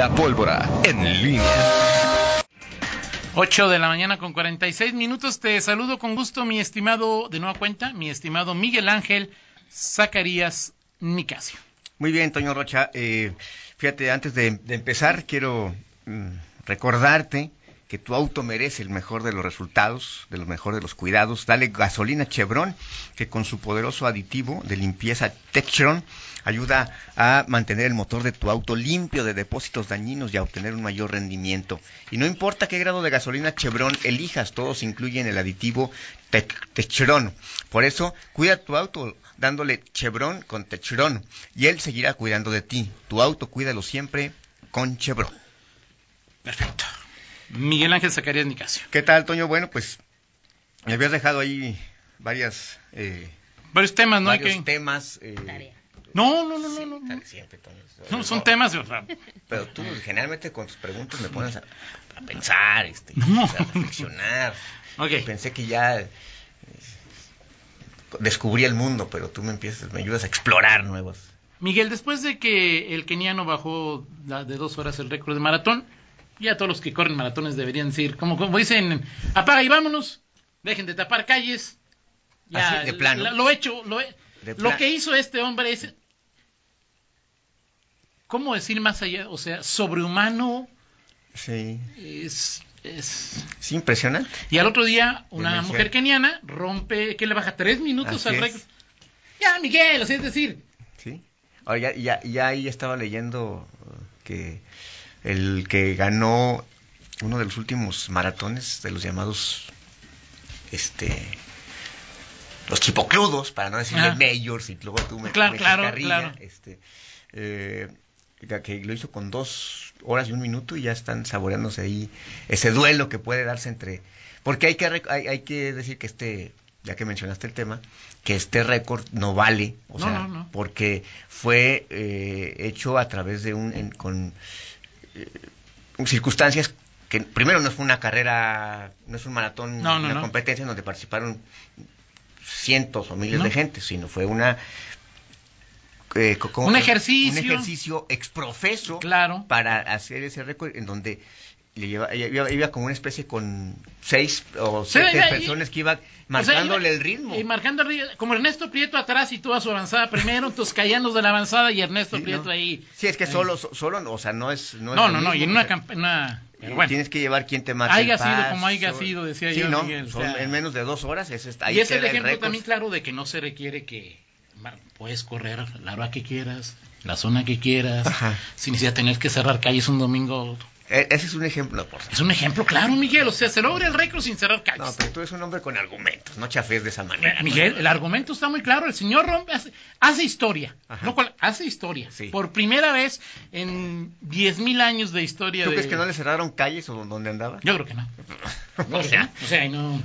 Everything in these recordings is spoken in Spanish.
La pólvora en línea. 8 de la mañana con 46 minutos. Te saludo con gusto, mi estimado, de nueva cuenta, mi estimado Miguel Ángel Zacarías Nicasio. Muy bien, Toño Rocha. Eh, fíjate, antes de, de empezar, quiero mm, recordarte que tu auto merece el mejor de los resultados, de lo mejor de los cuidados. Dale gasolina Chevron, que con su poderoso aditivo de limpieza Textron ayuda a mantener el motor de tu auto limpio de depósitos dañinos y a obtener un mayor rendimiento. Y no importa qué grado de gasolina Chevron elijas, todos incluyen el aditivo Techron. Por eso, cuida tu auto dándole Chevron con Techron y él seguirá cuidando de ti. Tu auto cuídalo siempre con Chevron. Perfecto. Miguel Ángel Zacarías Nicasio. ¿Qué tal, Toño? Bueno, pues me habías dejado ahí varias... Eh, varios temas, ¿no? Varios que... temas. Eh, no, no, no, no. no, no. Siempre, Toño. No, son temas. O sea, Pero tú generalmente con tus preguntas me pones a, a pensar, este, No. a reflexionar. Ok. Pensé que ya eh, descubrí el mundo, pero tú me empiezas, me ayudas a explorar nuevos. Miguel, después de que el keniano bajó de dos horas el récord de maratón, ya todos los que corren maratones deberían decir, como, como dicen, apaga y vámonos, dejen de tapar calles. Ya, Así, de plano. la- lo hecho, lo, lo que hizo este hombre es, ¿cómo decir más allá? O sea, sobrehumano Sí, es... es... es impresionante. Y al otro día, una mujer keniana rompe, que le baja tres minutos Así al récord. Ya, Miguel, o sea, es decir, Sí. Ya, ya, ya ahí estaba leyendo que el que ganó uno de los últimos maratones de los llamados, este, los chipocludos, para no decirle Ah. mayors, y luego tú me, Claro, me claro, claro. este, eh, que- lo hizo con dos horas y un minuto y ya están saboreándose ahí ese duelo que puede darse entre, porque hay que hay, hay que decir que este, ya que mencionaste el tema, que este récord no vale, o No, sea, no, no. porque fue eh, hecho a través de un, en- con circunstancias que primero no fue una carrera, no es un maratón, No, no, una no. competencia en donde participaron cientos o miles de gente, sino fue una eh, Un ejercicio. un ejercicio exprofeso Claro. para hacer ese récord en donde le lleva, iba, iba como una especie con seis o Sí, siete iba- personas que O sea, marcándole iba- el ritmo. Y marcando el ritmo. Como Ernesto Prieto atrás y tú a su avanzada primero, entonces caían los de la avanzada y Ernesto Sí, Prieto ¿no? ahí. Sí, es que ahí. solo, so- solo, o sea, no es... No, es No, no, no, y en una campaña. Bueno, Tienes que llevar quien te marque Haya sido paso. como haya sido, decía sí, yo, ¿no? Miguel, o Son sea- en menos de dos horas, está, ahí y es el ejemplo también claro de que no se requiere que puedes correr la hora que quieras, la zona que quieras, Ajá. sin necesidad de tener que cerrar calles un domingo. Eh, Ese es un ejemplo, por Es un ejemplo claro, Miguel. O sea, se logra el récord sin cerrar calles. No, pero tú eres un hombre con argumentos, no chafes de esa manera. Eh, Miguel, el argumento está muy claro. El señor rompe, hace, hace historia. No, hace historia. Sí. Por primera vez en 10.000 años de historia. ¿Tú de- crees que no le cerraron calles o donde andaba? Yo creo que no. o sea, O sea, no,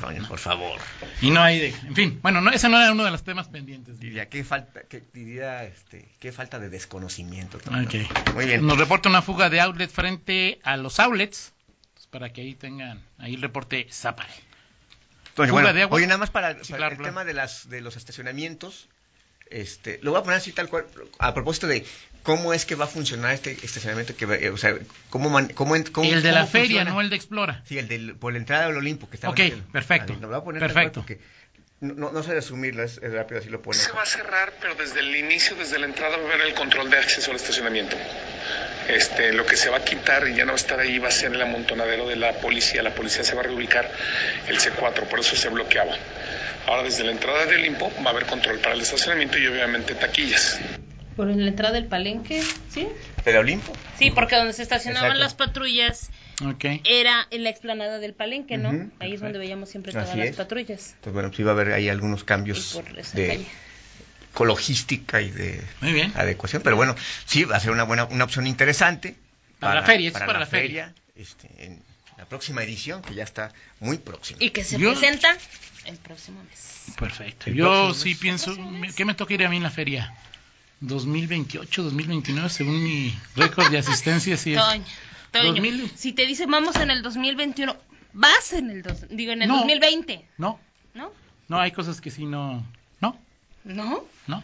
Toño, por favor. y no hay de. En fin, bueno, no, ese no era uno de los temas pendientes. Diría, qué falta, qué, diría, este, qué falta de desconocimiento. Toño. Ok. Muy bien. Nos reporta una fuga de outlet frente a los outlets. pues, para que ahí tengan. Ahí el reporte Zapare. Fuga bueno, de agua. Oye, nada más para, Sí, para claro, el claro. tema de las de los estacionamientos, este, lo voy a poner así tal cual, a propósito de cómo es que va a funcionar este estacionamiento, que va- eh, o sea, cómo, man- cómo, el de la feria, funciona. no el de Explora. Sí, el del, por la entrada del Olimpo que está Ok, perfecto, Lo voy a poner perfecto. porque no, no, no sé resumirlo, es, es rápido, así lo pone. Se va a cerrar, pero desde el inicio, desde la entrada, va a haber el control de acceso al estacionamiento. Este, lo que se va a quitar y ya no va a estar ahí va a ser el amontonadero de la policía. La policía se va a reubicar el C4, por eso se bloqueaba. Ahora, desde la entrada de Olimpo va a haber control para el estacionamiento y obviamente taquillas. Por la entrada del palenque, ¿sí? ¿Del Olimpo? Sí, porque donde se estacionaban Exacto. las patrullas era en la explanada del palenque, ¿no? Ahí es donde veíamos siempre todas Así las es. patrullas. Entonces, bueno, pues iba a haber ahí algunos cambios Y por esa de calle. logística y de Muy bien. adecuación, pero bueno, sí, va a ser una buena, una opción interesante. Para la feria, es para la feria. este, en la próxima edición, que ya está muy próxima. Y que se Yo- presenta el próximo mes. Perfecto. El Yo sí mes. pienso. ¿Qué me toca ir a mí en la feria? 2028, 2029, según mi récord de asistencia. Sí es. Toño, Toño, 2000. si te dice vamos en el 2021, vas en el, dos- digo, en el No. 2020, No, ¿no? no, hay cosas que sí no. No, ¿No? no.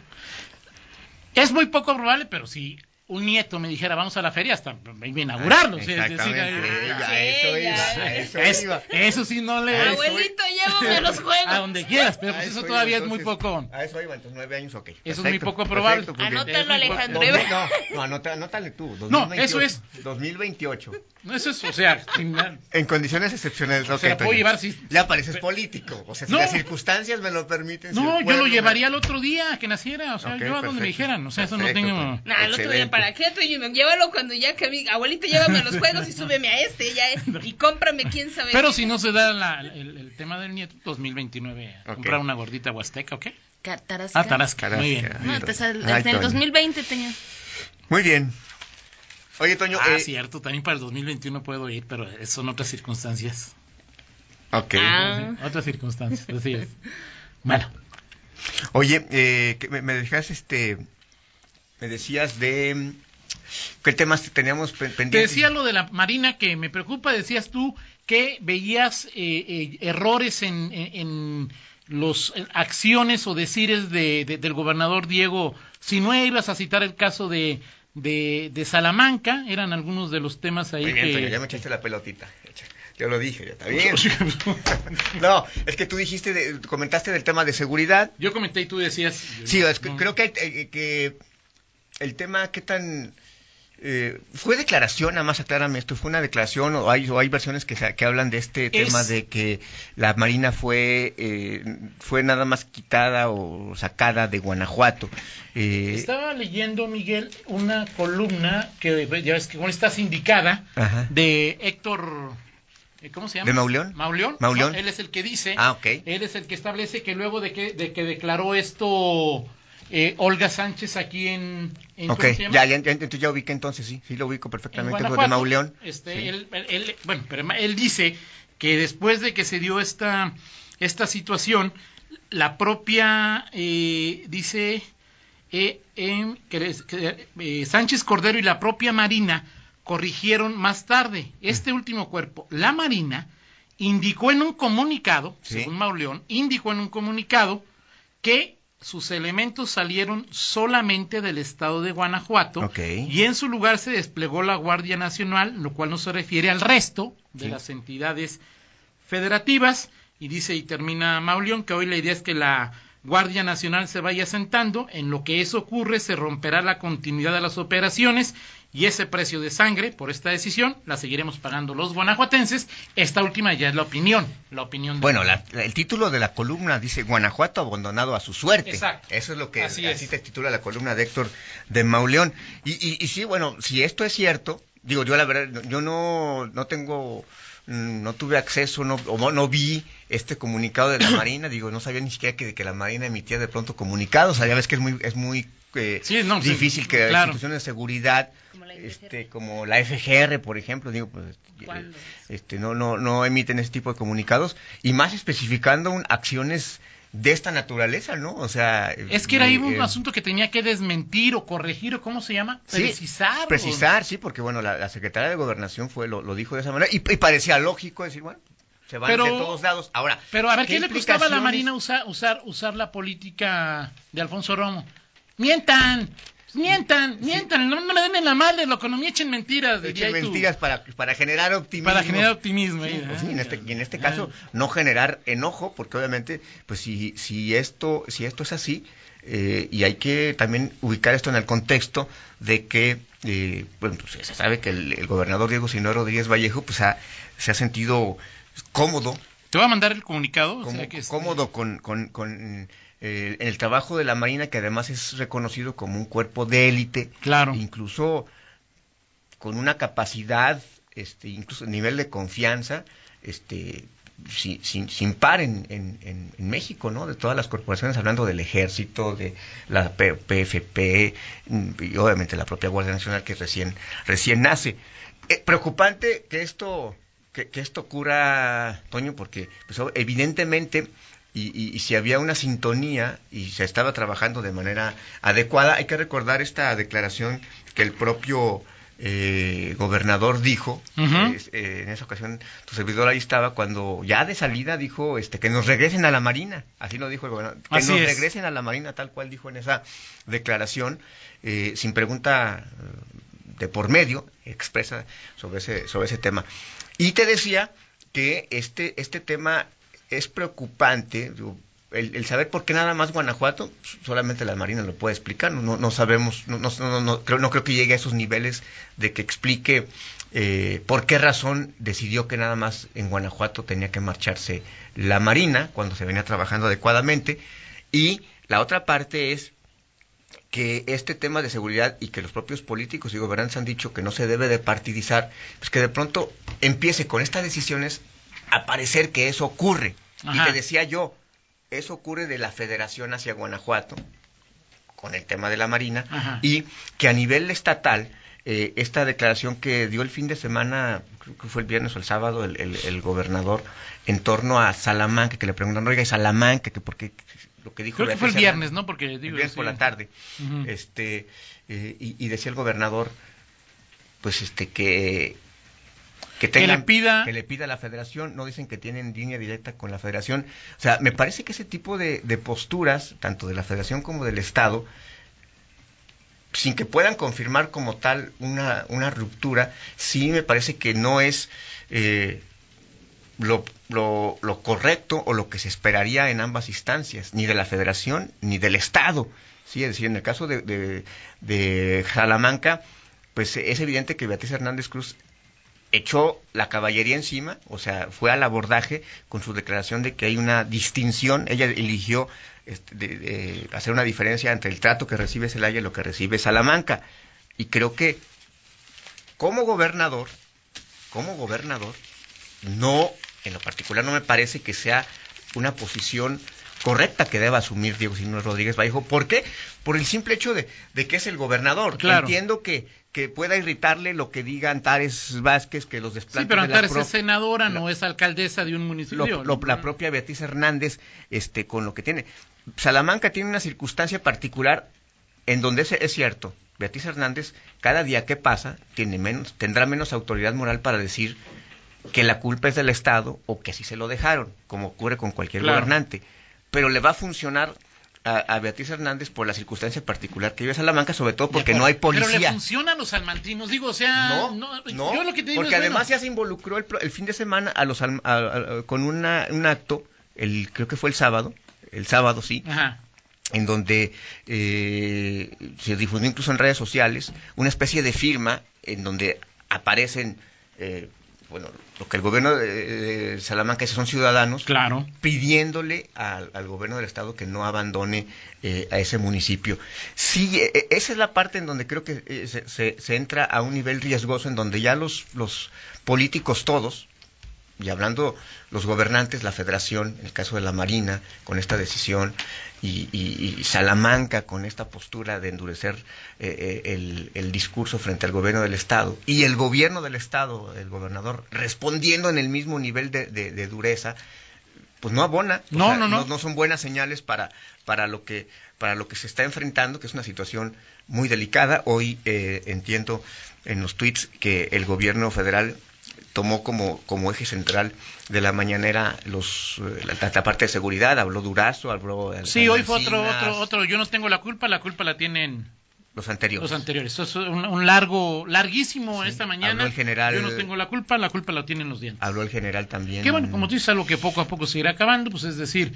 Es muy poco probable, pero sí. Un nieto me dijera, vamos a la feria, hasta a inaugurarlo. sí, es decir, Exactamente, ella, Sí, eso ya. iba, a eso es- iba. eso sí no le... A eso Abuelito, llévame a los juegos. A donde quieras, pero pues eso iba, todavía es muy poco... A eso iba, entonces nueve años, ok. Eso es muy poco probable. perfecto. Anótalo, Alejandro. Dos no, no, anota- anótale tú. No, 2028, eso es. 2028. No, eso es, o sea, sin- En condiciones excepcionales. ok, Se la puedo Toño. llevar si- Ya pareces político. O sea, si No. las circunstancias me lo permiten. No, yo pueblo lo llevaría al otro día que naciera, o sea, yo a donde me dijeran, o sea, eso no tengo... Nah, el otro día. ¿Para qué, Toño? Llévalo cuando ya que mi abuelita, llévame a los juegos y súbeme a este, ya, eh, y cómprame quién sabe Pero qué. si no se da la- el, el tema del nieto, 2029, Ok. comprar una gordita huasteca, ¿o qué? Ca- Tarasca. Ah, Tarasca, muy bien. No, en el Toño. 2020, Toño. Muy bien. Oye, Toño. Ah, eh, cierto, también para el 2021 puedo ir, pero son otras circunstancias. Ok. Ah. Otras circunstancias, así es. Bueno, Oye, eh, me, me dejas este. Me decías de. mm, ¿Qué temas teníamos pen- te pendientes? decía lo de la Marina que me preocupa, decías tú que veías eh, eh, errores en, en, en los eh, acciones o decires de, de- del gobernador Diego Sinue, ibas a citar el caso de, de, de Salamanca, eran algunos de los temas ahí Muy bien, que... Ya me echaste la pelotita. Yo lo dije, ya está bien. no, es que tú dijiste, de- comentaste del tema de seguridad. Yo comenté y tú decías... Sí, es que no, creo que, eh, que el tema, ¿qué tan...? eh, ¿Fue declaración, nada más aclárame esto, fue una declaración o hay, o hay versiones que, que hablan de este Es- tema de que la Marina fue, eh, fue nada más quitada o sacada de Guanajuato? Eh, Estaba leyendo, Miguel, una columna que ya ves que bueno, está sindicada Ajá. de Héctor... eh, ¿Cómo se llama? ¿De Mauleón? Mauleón. Mauleón. No, él es el que dice... Ah, ok. Él es el que establece que luego de que, de que declaró esto eh, Olga Sánchez aquí en... en Ok, ya, ya, ya, entonces ya ubiqué entonces, sí, sí lo ubico en perfectamente, de Mauleón. Este, Sí. él, él- él- bueno, pero él dice que después de que se dio esta, esta situación, la propia, eh, dice, eh, em, que, les- que, eh, Sánchez Cordero y la propia Marina corrigieron más tarde. Este último cuerpo, la Marina, indicó en un comunicado, Sí. según Mauleón, indicó en un comunicado que sus elementos salieron solamente del estado de Guanajuato y en su lugar se desplegó la Guardia Nacional, lo cual no se refiere al resto de Sí. las entidades federativas. Y dice y termina Mauleón que hoy la idea es que la Guardia Nacional se vaya sentando. En lo que eso ocurre, se romperá la continuidad de las operaciones y ese precio de sangre por esta decisión la seguiremos pagando los guanajuatenses. Esta última ya es la opinión, la opinión de Bueno, la- la- el título de la columna dice Guanajuato abandonado a su suerte. Exacto. Eso es lo que Así así, te titula la columna de Héctor de Mauleón. Y, y, y sí, bueno, si esto es cierto, digo yo la verdad, yo no, no tengo, mm, no tuve acceso, no, o no, no vi este comunicado de la Marina, digo, no sabía ni siquiera que, que la Marina emitía de pronto comunicados, o sea, ya ves que es muy, es muy eh, Sí, no, sí, difícil que claro. instituciones de seguridad Como la FGR. este como la FGR por ejemplo digo pues ¿Cuándo? este no no no emiten ese tipo de comunicados y más especificando un- acciones de esta naturaleza no o sea Es que era ahí eh, un eh, asunto que tenía que desmentir o corregir o cómo se llama, sí, precisar. o- precisar sí porque bueno la, la secretaria de gobernación fue lo, lo dijo de esa manera y, y parecía lógico decir bueno se van Pero- de todos lados ahora Pero a ver, ¿qué, le costaba a la? Marina usar, usar, usar la política de Alfonso Romo? Mientan, mientan, mientan, no, no me den en la madre, lo que no me echen mentiras. Echen mentiras para, para generar optimismo. Para generar optimismo. Sí, pues ah, sí, en este, y en este ah. caso no generar enojo, porque obviamente, pues si, si esto, si esto es así, eh, y hay que también ubicar esto en el contexto de que, eh, bueno, pues se sabe que el, el gobernador Diego Sinue Rodríguez Vallejo, pues ha- se ha sentido cómodo, Te voy a mandar el comunicado. o como- sea que este- cómodo con, con, con, eh, en el trabajo de la Marina, que además es reconocido como un cuerpo de élite, Claro. incluso con una capacidad, este, incluso nivel de confianza, este, sin, sin, sin par en, en, en- México, ¿no? De todas las corporaciones, hablando del ejército, de la PFP y obviamente la propia Guardia Nacional que recién, recién nace. Eh, preocupante que esto, que, que esto ocurra, Toño, porque pues, evidentemente y, y- y si había una sintonía y se estaba trabajando de manera adecuada, hay que recordar esta declaración que el propio eh, gobernador dijo, es- eh, en esa ocasión tu servidor ahí estaba, cuando ya de salida dijo este que nos regresen a la Marina, así lo dijo el gobernador, que Así nos es. regresen a la Marina, tal cual dijo en esa declaración, eh, sin pregunta eh, de por medio, expresa sobre ese, sobre ese tema. Y te decía que este, este tema es preocupante, el, saber por qué nada más Guanajuato, solamente la Marina lo puede explicar, no, no, sabemos, no, no, no creo, no creo que llegue a esos niveles de que explique eh, por qué razón decidió que nada más en Guanajuato tenía que marcharse la Marina cuando se venía trabajando adecuadamente. Y la otra parte es que este tema de seguridad y que los propios políticos y gobernantes han dicho que no se debe de partidizar, pues que de pronto empiece con estas decisiones a parecer que eso ocurre. Y te decía yo, eso ocurre de la federación hacia Guanajuato, con el tema de la Marina, Ajá. y que a nivel estatal, eh, esta declaración que dio el fin de semana, creo que fue el viernes o el sábado, el, el- el gobernador, en torno a Salamanca, que le preguntan, oiga, ¿y Salamanca? que porque lo que dijo Creo que fue el viernes, ¿no? Porque el digo, viernes por la tarde. Este, eh, y, y decía el gobernador, pues este, que que, Que le pida- que le pida a la federación, no dicen que tienen línea directa con la federación. O sea, me parece que ese tipo de, de posturas, tanto de la federación como del Estado, sin que puedan confirmar como tal una, una ruptura, sí me parece que no es eh, lo, lo, lo correcto o lo que se esperaría en ambas instancias, ni de la federación ni del Estado. Sí, es decir, en el caso de, de, de Salamanca, pues es evidente que Beatriz Hernández Cruz echó la caballería encima, o sea, fue al abordaje con su declaración de que hay una distinción, ella eligió este, de- hacer una diferencia entre el trato que recibe Celaya y lo que recibe Salamanca. Y creo que como gobernador, como gobernador, no, en lo particular no me parece que sea una posición correcta que deba asumir Diego Simón Rodríguez Vallejo. ¿Por qué? Por el simple hecho de, de que es el gobernador. Claro. Entiendo que, que pueda irritarle lo que diga Antares Vázquez, que los Sí, desplantes pero de la Antares es senadora, la- no es alcaldesa de un municipio. lo- lo- la propia Beatriz Hernández este con lo que tiene. Salamanca tiene una circunstancia particular en donde es, es cierto, Beatriz Hernández cada día que pasa tiene menos, tendrá menos autoridad moral para decir que la culpa es del Estado o que así se lo dejaron, como ocurre con cualquier Claro. gobernante. Pero le va a funcionar a, a Beatriz Hernández por la circunstancia particular que vive Salamanca, sobre todo porque no hay Pero le policía. funcionan los salmantinos, digo, o sea, No, no, no, yo lo que te digo porque es, además bueno, ya se involucró el, el fin de semana a los a- a- con una, un acto, el creo que fue el sábado, el sábado sí, Ajá. en donde eh, se difundió incluso en redes sociales una especie de firma en donde aparecen, eh, bueno, lo que el gobierno de, Salamanca dice son ciudadanos, Claro. pidiéndole al, al gobierno del estado que no abandone eh, a ese municipio. Sí, eh, eh, esa es la parte en donde creo que eh, se, se- se entra a un nivel riesgoso, en donde ya los, los políticos todos, y hablando los gobernantes, la federación, en el caso de la Marina, con esta decisión, y, y- y Salamanca con esta postura de endurecer eh, eh, el, el discurso frente al gobierno del Estado, y el gobierno del Estado, el gobernador, respondiendo en el mismo nivel de, de- de dureza, pues no abona. No, sea, no, no. no son buenas señales para, para, lo que, para lo que se está enfrentando, que es una situación muy delicada. Hoy eh, entiendo en los tweets que el gobierno federal tomó como, como eje central de la mañanera los, eh, la, la parte de seguridad, habló Durazo, habló... Sí, hoy fue otro, otro, otro, yo no tengo la culpa, la culpa la tienen Los anteriores. los anteriores. Es un, un largo, larguísimo Sí, esta mañana. habló el general- Yo no tengo la culpa, la culpa la tienen los dientes. Habló el general también. Que bueno, como tú dices, algo que poco a poco se irá acabando, pues es decir,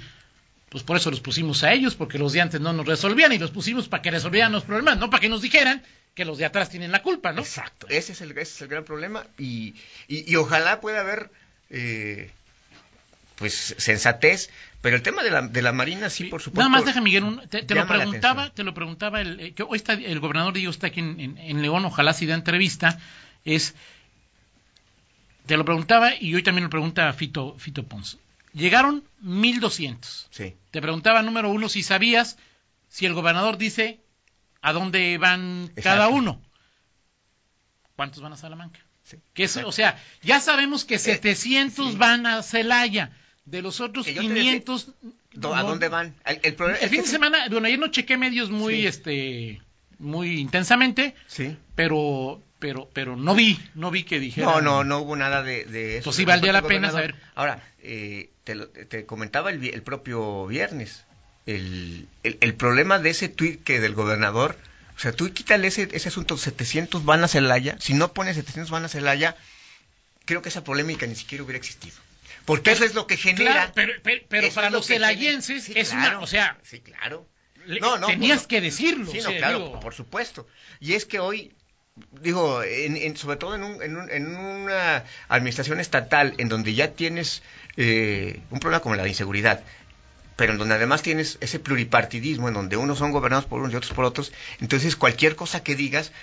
pues por eso los pusimos a ellos, porque los de antes no nos resolvían y los pusimos para que resolvieran los problemas, no para que nos dijeran que los de atrás tienen la culpa, ¿no? Exacto, ese es el, ese es el gran problema y, y, y ojalá pueda haber eh, pues sensatez, pero el tema de la, de la Marina sí, por supuesto. Nada más deja Miguel, un- te, te lo preguntaba, te lo preguntaba el, eh, que hoy está el gobernador Diego está aquí en, en- en León, ojalá si da entrevista, es te lo preguntaba y hoy también lo pregunta Fito Fito Pons. Llegaron 1200. Sí, Te preguntaba número uno si sabías si el gobernador dice a dónde van Exacto. cada uno. ¿Cuántos van a Salamanca? sí. Que es, o sea, ya sabemos que 700 Eh, sí. van a Celaya. De los otros Que yo te 500 Do- ¿A dónde van? El, el problema el es fin que de semana, bueno, ayer no chequé medios muy, Sí. este, muy intensamente, Sí, pero pero pero no vi, no vi que dijera. No, no, no hubo nada de, de eso. Pues sí valdría la pena saber. Ahora, eh, te, lo- te comentaba el, el propio viernes, el, el, el problema de ese tuit que del gobernador, o sea, tú quítale ese, ese asunto, 700 van a Celaya, si no pones 700 van a Celaya, creo que esa polémica ni siquiera hubiera existido. Porque eso es lo que genera... Claro, pero, pero, pero para los celayenses Sí, es claro, una, o sea, Sí, claro. No, no, tenías que decirlo. Sí, o no, sea, claro, digo, por supuesto. Y es que hoy, digo, en, en- sobre todo en, un- en un- en una administración estatal en donde ya tienes eh, un problema como la de inseguridad, pero en donde además tienes ese pluripartidismo, en donde unos son gobernados por unos y otros por otros, entonces cualquier cosa que digas,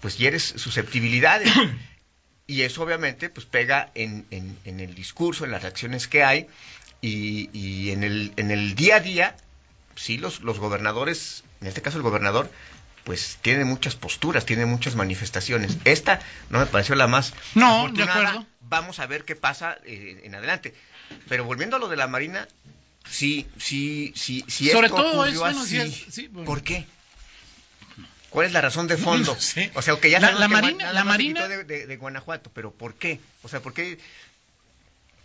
pues hieres susceptibilidades. y eso obviamente pues pega en, en- en el discurso, en las reacciones que hay, y, y en, el, en el día a día, sí, los, los gobernadores, en este caso el gobernador, pues tiene muchas posturas, tiene muchas manifestaciones. Esta no me pareció la más No, de acuerdo. Vamos a ver qué pasa eh, en adelante. Pero volviendo a lo de la Marina, sí, sí, sí, sí Sobre esto todo ocurrió es, bueno, así. sí sí, bueno. ¿Por qué? ¿Cuál es la razón de fondo? No sé. O sea, que ya La- la que Marina- la Marina- de, de- de Guanajuato, pero ¿por qué? O sea, ¿por qué?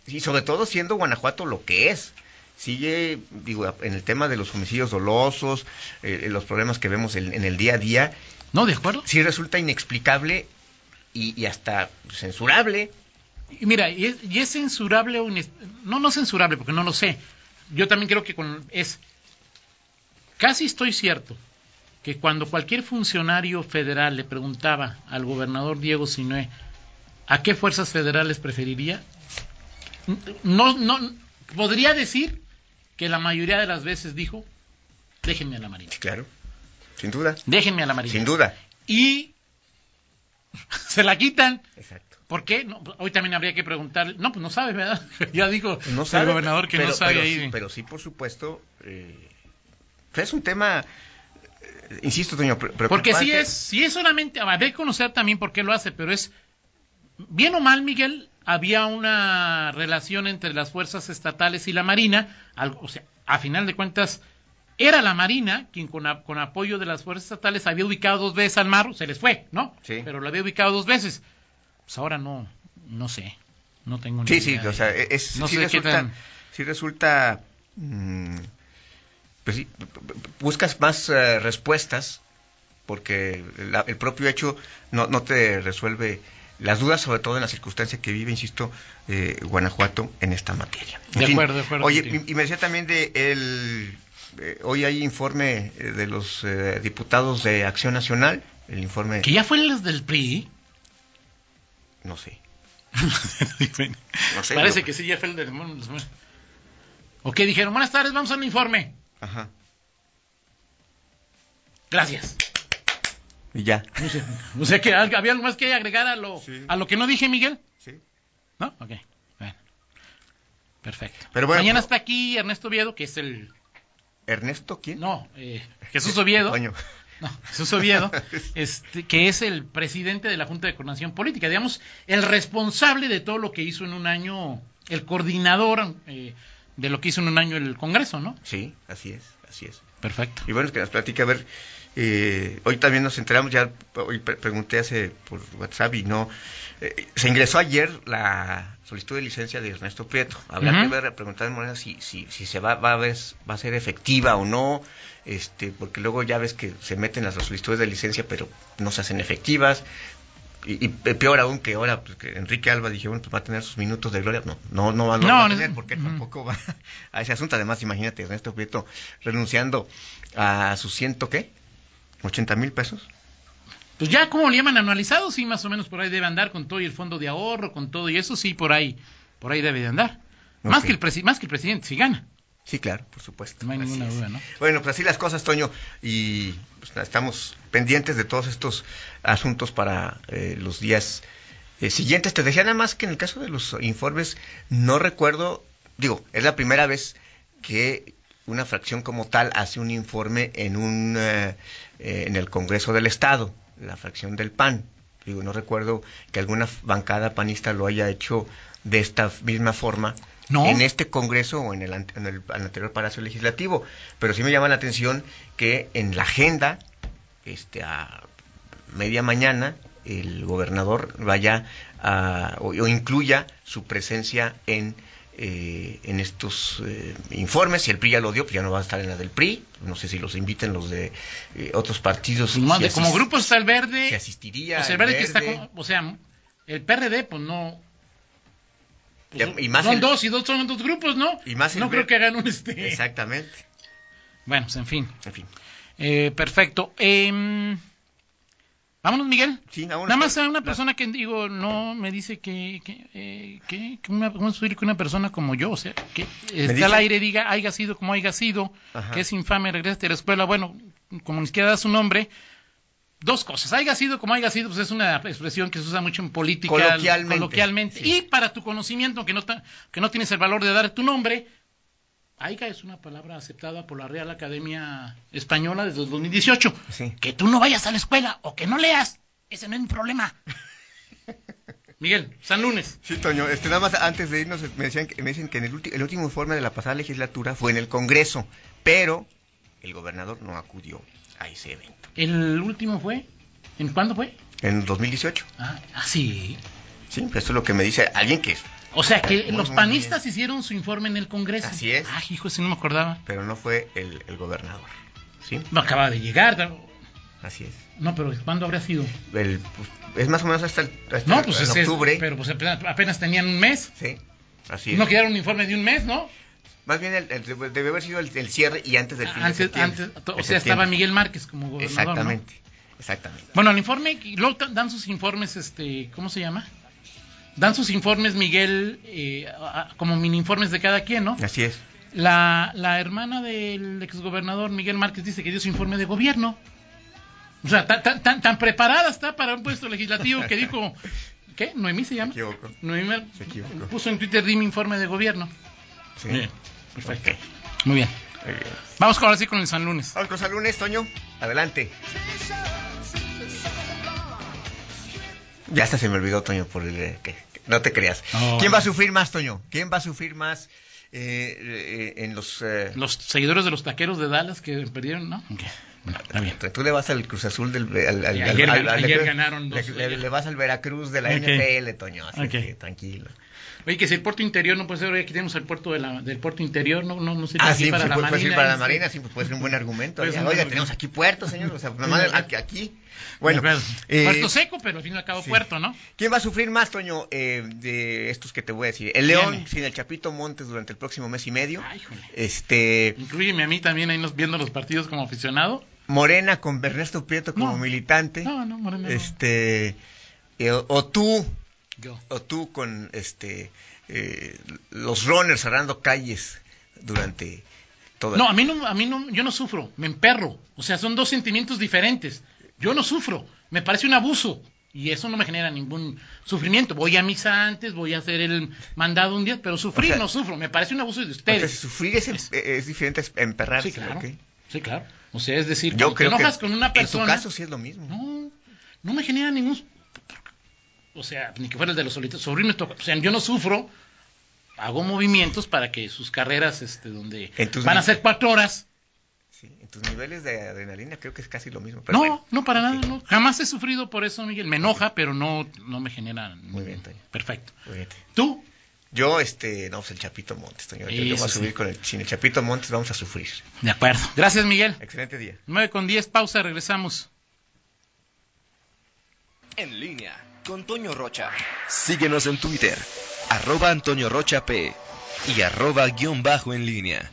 Y sobre todo siendo Guanajuato lo que es. Sigue, digo, en el tema de los homicidios dolosos, eh, los problemas que vemos en, en el día a día, No, de acuerdo. sí resulta inexplicable y, y hasta censurable. Y mira, y es, y es censurable o no, no censurable, porque no lo sé. Yo también creo que con, es casi estoy cierto que cuando cualquier funcionario federal le preguntaba al gobernador Diego Sinué a qué fuerzas federales preferiría, no, no podría decir que la mayoría de las veces dijo déjenme a la marina, claro, sin duda, déjenme a la marina. sin duda. Y se la quitan Exacto. ¿Por qué? No, hoy también habría que preguntarle. No, pues no sabe, ¿verdad? ya dijo No el sabe, gobernador que pero- no sabe pero ahí. Sí, pero sí, por supuesto, eh, es un tema, eh, insisto, Toño, Porque si es, si es solamente, habría que conocer también por qué lo hace, pero es, bien o mal, Miguel, había una relación entre las fuerzas estatales y la Marina, al- o sea, a final de cuentas, era la Marina quien con, a- con apoyo de las fuerzas estatales había ubicado dos veces al mar, se les fue, ¿no? Sí. Pero lo había ubicado dos veces. Pues ahora no, no sé, no tengo ni Sí, sí, idea. o sea, es, No sí, sé resulta, tan- sí resulta, mm, pues sí, buscas más eh, respuestas porque el propio hecho no, no te resuelve las dudas, sobre todo en la circunstancia que vive, insisto, eh, Guanajuato en esta materia. En De fin, acuerdo, de acuerdo Oye, y me decía también de el, eh, hoy hay informe eh, de los eh, diputados de Acción Nacional, el informe, Que ya fue el del PRI. no sé, no sé, Parece que sí, ya fue el del... ¿O qué dijeron? Buenas tardes, vamos a un informe. ajá, Gracias. y ya, O sea, o sea que había algo más que agregar a lo, Sí. a lo que no dije, Miguel. sí. ¿No? Ok. Bueno. Perfecto. Pero bueno, Mañana está aquí Ernesto Oviedo, que es el... Ernesto, ¿quién? No, eh, Jesús Oviedo. No, Jesús Oviedo, este, que es el presidente de la Junta de Coordinación Política, digamos, el responsable de todo lo que hizo en un año, el coordinador eh, de lo que hizo en un año el Congreso, ¿no? Sí, así es, así es. Perfecto. Y bueno, es que nos platica, a ver, eh, hoy también nos enteramos, ya hoy pre- pregunté hace por WhatsApp y no, eh, se ingresó ayer la solicitud de licencia de Ernesto Prieto. Habrá Ujú. que ver, preguntar en Morena si, si, si se va, va a ver, va a ser efectiva o no, este, porque luego ya ves que se meten las solicitudes de licencia, pero no se hacen efectivas. Y, y peor aún que ahora pues, que Enrique Alba dije, bueno, pues va a tener sus minutos de gloria. No, no, no, va- no No, va a tener, porque tampoco va a ese asunto. Además, imagínate, Ernesto Prieto renunciando a sus ciento, ¿qué? ¿80 mil pesos? Pues ya como le llaman anualizado, sí, más o menos por ahí debe andar con todo y el fondo de ahorro, con todo y eso sí, por ahí, por ahí debe de andar. Más, que el presi- más que el presidente, si gana. Sí, claro, por supuesto. No hay ninguna duda, ¿no? Bueno, pues así las cosas, Toño, y pues, estamos pendientes de todos estos asuntos para eh, los días eh, siguientes. Te decía nada más que en el caso de los informes, no recuerdo, digo, es la primera vez que una fracción como tal hace un informe en un eh, eh, en el Congreso del Estado, la fracción del PAN. Digo, no recuerdo que alguna bancada panista lo haya hecho de esta misma forma No. en este Congreso o en el, en el anterior Palacio Legislativo. Pero sí me llama la atención que en la agenda, este, a media mañana, el gobernador vaya a, o, o incluya su presencia en eh, en estos eh, informes. Si el PRI ya lo dio, pues ya no va a estar en la del PRI. No sé si los inviten los de eh, otros partidos. No, si de- como asis- grupo está el verde. Si asistiría. el verde que está como- o sea, el PRD, pues no. Pues y más son el- dos y dos son dos grupos, ¿no? Y más no creo ver- que hagan un este. Exactamente. Bueno, pues en fin. En fin. Eh, perfecto. Em, vámonos, Miguel. Sí, vámonos Nada más a una persona que digo, no me dice que, que, eh, que, que una, ¿cómo es posible que una persona como yo, o sea, que está dice- al aire diga, haya sido como haya sido, Ajá. que es infame, regresa a la escuela, bueno, como ni siquiera da su nombre, dos cosas, haya sido como haya sido, pues es una expresión que se usa mucho en política, Coloquialmente, coloquialmente. sí. y para tu conocimiento, que no, que no tienes el valor de dar tu nombre, Aiga es una palabra aceptada por la Real Academia Española desde el 2018. Sí. Que tú no vayas a la escuela o que no leas, ese no es mi problema. Miguel, San Lunes. Sí, Toño, este, nada más antes de irnos me, decían que, me dicen que en el, el último informe de la pasada legislatura fue en el Congreso, pero el gobernador no acudió a ese evento. El último fue, ¿en cuándo fue? En 2018. Ah, ah, sí. Sí, pues eso es lo que me dice alguien que es, O sea que Muy, los panistas hicieron su informe en el Congreso. Así es. Ah, hijo, ese no me acordaba. pero no fue el, el gobernador. Sí, No acaba de llegar. así es. No, pero ¿cuándo habría sido? El, pues, es más o menos hasta, el, hasta No, pues en es- octubre. pero pues apenas, apenas tenían un mes. Sí, así es. No quedaron un informe de un mes, ¿no? Más bien el- el- debe haber sido el, el cierre y antes del fin de Antes, septiembre. antes, o De sea, estaba. Miguel Márquez como gobernador. ¿no? Exactamente, exactamente. Bueno, el informe, luego dan sus informes, este, ¿cómo se llama? Dan sus informes, Miguel, eh, como mini informes de cada quien, ¿no? Así es. La, la hermana del exgobernador Miguel Márquez dice que dio su informe de gobierno. O sea, tan, tan, tan, tan preparada está para un puesto legislativo que dijo, ¿qué? ¿Noemí se llama? Me equivoco. Noemí Se equivocó. puso en Twitter, di mi informe de gobierno. Sí. Bien, perfecto. Muy bien. Muy bien. Vamos con ahora sí con el San Lunes. Vamos con San Lunes, Toño. Adelante. Ya hasta se me olvidó, Toño, por el... eh, que- que- no te creas. ¿Quién va a sufrir más, Toño? ¿Quién va a sufrir más eh, eh, en los... eh, Los seguidores de los taqueros de Dallas que perdieron, ¿no? Ok, Bueno, está bien. Tú le vas al Cruz Azul del... Al, al- ayer al- ganaron dos. le- le vas al Veracruz de la Ok. NFL, Toño. Así que tranquilo. Oye, que si el puerto interior no puede ser, aquí tenemos el puerto de la, del puerto interior, no, no, no sé Ah, sí, para pues, la puede, marina. ser para la este. marina, sí, pues puede ser un buen argumento. Un buen oiga, tenemos aquí puertos, señor. O sea, nomás aquí. Bueno, eh, puerto seco, pero al fin y al cabo sí. puerto, ¿no? ¿Quién va a sufrir más, Toño, eh, de estos que te voy a decir? El León sin el Chapito Montes durante el próximo mes y medio. Ay, híjole. Este, Incluyeme a mí también ahí nos, viendo los partidos como aficionado. Morena con Ernesto Prieto como No. militante. No, no, Morena. no. Este, eh, o tú, Yo. o tú con este, eh, los runners cerrando calles durante toda No, a mí no, a mí no, yo no sufro, me emperro. O sea, son dos sentimientos diferentes. Yo no sufro, me parece un abuso. Y eso no me genera ningún sufrimiento. Voy a misa antes, voy a hacer el mandado un día, pero sufrir O sea, no sufro. Me parece un abuso de O sea, ustedes. sufrir es, es, es diferente a emperrarse. Sí, claro. Sí, claro. O sea, es decir, Yo cuando te que enojas con una persona. en tu caso sí es lo mismo. No, no me genera ningún. O sea, ni que fuera el de los solitos. Sobre me toca. O sea, yo no sufro. Hago movimientos para que sus carreras, este, donde van a ser cuatro horas. Sí, en tus niveles de adrenalina creo que es casi lo mismo. pero No, bueno. no, para nada. No. Jamás he sufrido por eso, Miguel. Me enoja, pero no, no me genera. Muy bien, Toño. Perfecto. Muy bien. ¿Tú? Yo, este, no, pues el Chapito Montes, Toño. Yo, yo voy a subir sí. con el, sin el Chapito Montes vamos a sufrir. De acuerdo. Gracias, Miguel. Excelente día. 9 con 10, pausa, regresamos. En línea con Toño Rocha. Síguenos en Twitter, arroba Antonio Rocha P y arroba guion bajo en línea.